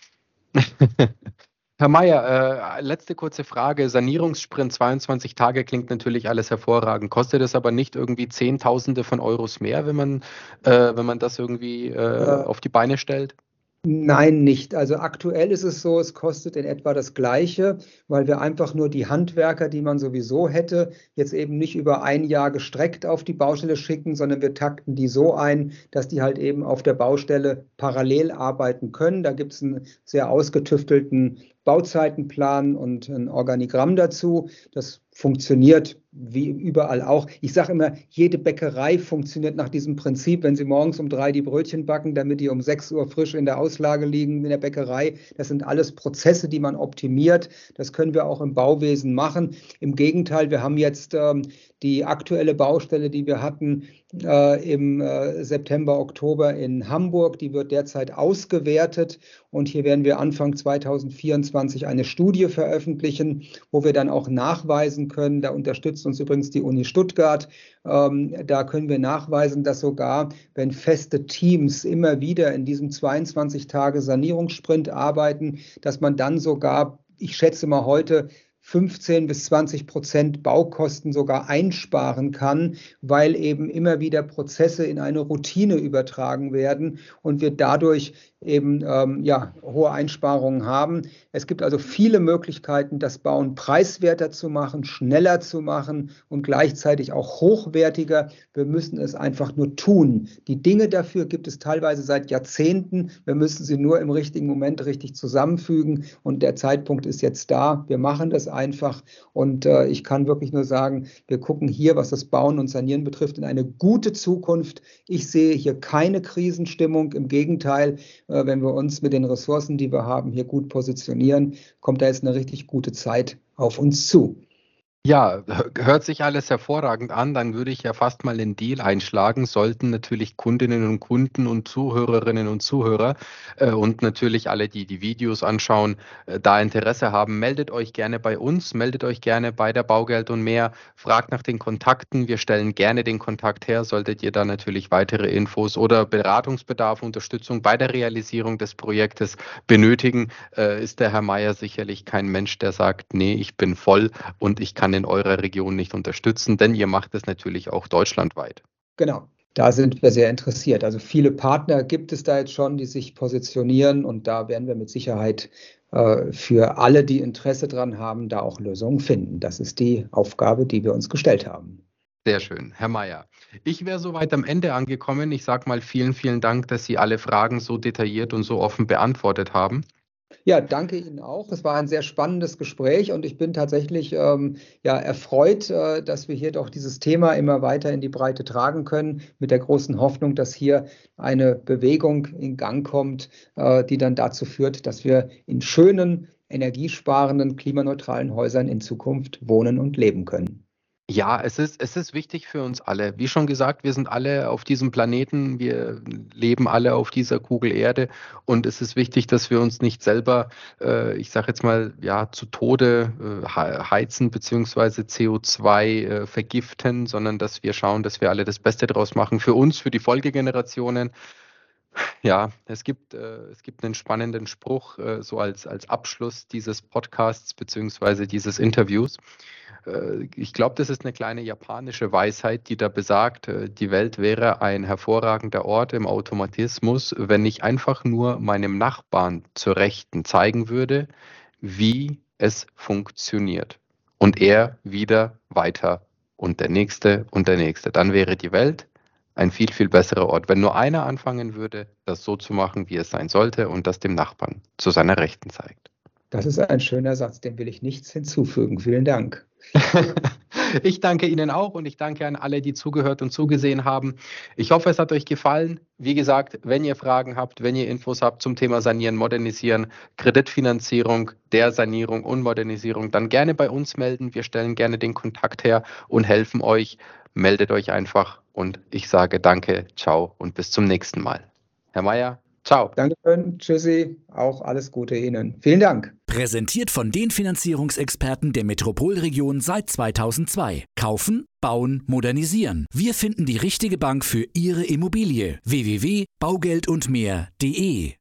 Herr Mayer, äh, letzte kurze Frage. Sanierungssprint 22 Tage klingt natürlich alles hervorragend. Kostet es aber nicht irgendwie Zehntausende von Euros mehr, wenn man, äh, wenn man das irgendwie äh, auf die Beine stellt? Nein, nicht. Also aktuell ist es so, es kostet in etwa das Gleiche, weil wir einfach nur die Handwerker, die man sowieso hätte, jetzt eben nicht über ein Jahr gestreckt auf die Baustelle schicken, sondern wir takten die so ein, dass die halt eben auf der Baustelle parallel arbeiten können. Da gibt es einen sehr ausgetüftelten Bauzeitenplan und ein Organigramm dazu. Das funktioniert wie überall auch. Ich sage immer, jede Bäckerei funktioniert nach diesem Prinzip. Wenn Sie morgens um drei die Brötchen backen, damit die um sechs Uhr frisch in der Auslage liegen in der Bäckerei, das sind alles Prozesse, die man optimiert. Das können wir auch im Bauwesen machen. Im Gegenteil, wir haben jetzt ähm, die aktuelle Baustelle, die wir hatten äh, im äh, September, Oktober in Hamburg, die wird derzeit ausgewertet und hier werden wir Anfang 2024 eine Studie veröffentlichen, wo wir dann auch nachweisen können, da unterstützt uns übrigens die Uni Stuttgart, ähm, da können wir nachweisen, dass sogar, wenn feste Teams immer wieder in diesem 22 Tage Sanierungssprint arbeiten, dass man dann sogar ich schätze mal heute 15 bis 20 Prozent Baukosten sogar einsparen kann, weil eben immer wieder Prozesse in eine Routine übertragen werden und wir dadurch eben ähm, ja, hohe Einsparungen haben. Es gibt also viele Möglichkeiten, das Bauen preiswerter zu machen, schneller zu machen und gleichzeitig auch hochwertiger. Wir müssen es einfach nur tun. Die Dinge dafür gibt es teilweise seit Jahrzehnten. Wir müssen sie nur im richtigen Moment richtig zusammenfügen und der Zeitpunkt ist jetzt da. Wir machen das einfach und äh, ich kann wirklich nur sagen, wir gucken hier, was das Bauen und Sanieren betrifft, in eine gute Zukunft. Ich sehe hier keine Krisenstimmung. Im Gegenteil, wenn wir uns mit den Ressourcen, die wir haben, hier gut positionieren, kommt da jetzt eine richtig gute Zeit auf uns zu. Ja, hört sich alles hervorragend an. Dann würde ich ja fast mal den Deal einschlagen. Sollten natürlich Kundinnen und Kunden und Zuhörerinnen und Zuhörer äh, und natürlich alle, die die Videos anschauen, äh, da Interesse haben, meldet euch gerne bei uns, meldet euch gerne bei der Baugeld und mehr, fragt nach den Kontakten. Wir stellen gerne den Kontakt her. Solltet ihr da natürlich weitere Infos oder Beratungsbedarf, Unterstützung bei der Realisierung des Projektes benötigen, äh, ist der Herr Meier sicherlich kein Mensch, der sagt, nee, ich bin voll und ich kann in eurer Region nicht unterstützen, denn ihr macht es natürlich auch deutschlandweit. Genau. Da sind wir sehr interessiert. Also viele Partner gibt es da jetzt schon, die sich positionieren und da werden wir mit Sicherheit äh, für alle, die Interesse daran haben, da auch Lösungen finden. Das ist die Aufgabe, die wir uns gestellt haben. Sehr schön, Herr Mayer. Ich wäre soweit am Ende angekommen. Ich sage mal vielen, vielen Dank, dass Sie alle Fragen so detailliert und so offen beantwortet haben. Ja, danke Ihnen auch. Es war ein sehr spannendes Gespräch und ich bin tatsächlich ähm, ja, erfreut, äh, dass wir hier doch dieses Thema immer weiter in die Breite tragen können, mit der großen Hoffnung, dass hier eine Bewegung in Gang kommt, äh, die dann dazu führt, dass wir in schönen, energiesparenden, klimaneutralen Häusern in Zukunft wohnen und leben können. Ja, es ist, es ist wichtig für uns alle. Wie schon gesagt, wir sind alle auf diesem Planeten, wir leben alle auf dieser Kugel Erde und es ist wichtig, dass wir uns nicht selber, äh, ich sage jetzt mal, ja, zu Tode äh, heizen bzw. CO2 äh, vergiften, sondern dass wir schauen, dass wir alle das Beste draus machen für uns, für die Folgegenerationen. Ja, es gibt, äh, es gibt einen spannenden Spruch äh, so als, als Abschluss dieses Podcasts bzw. dieses Interviews. Äh, ich glaube, das ist eine kleine japanische Weisheit, die da besagt, äh, die Welt wäre ein hervorragender Ort im Automatismus, wenn ich einfach nur meinem Nachbarn zur Rechten zeigen würde, wie es funktioniert. Und er wieder weiter und der nächste und der nächste. Dann wäre die Welt ein viel, viel besserer Ort, wenn nur einer anfangen würde, das so zu machen, wie es sein sollte und das dem Nachbarn zu seiner Rechten zeigt. Das ist ein schöner Satz, dem will ich nichts hinzufügen. Vielen Dank. ich danke Ihnen auch und ich danke an alle, die zugehört und zugesehen haben. Ich hoffe, es hat euch gefallen. Wie gesagt, wenn ihr Fragen habt, wenn ihr Infos habt zum Thema Sanieren, Modernisieren, Kreditfinanzierung, der Sanierung und Modernisierung, dann gerne bei uns melden. Wir stellen gerne den Kontakt her und helfen euch. Meldet euch einfach und ich sage danke, ciao und bis zum nächsten Mal. Herr Mayer, Ciao. Dankeschön. Tschüssi. Auch alles Gute Ihnen. Vielen Dank. Präsentiert von den Finanzierungsexperten der Metropolregion seit 2002. Kaufen, bauen, modernisieren. Wir finden die richtige Bank für Ihre Immobilie. www.baugeldundmehr.de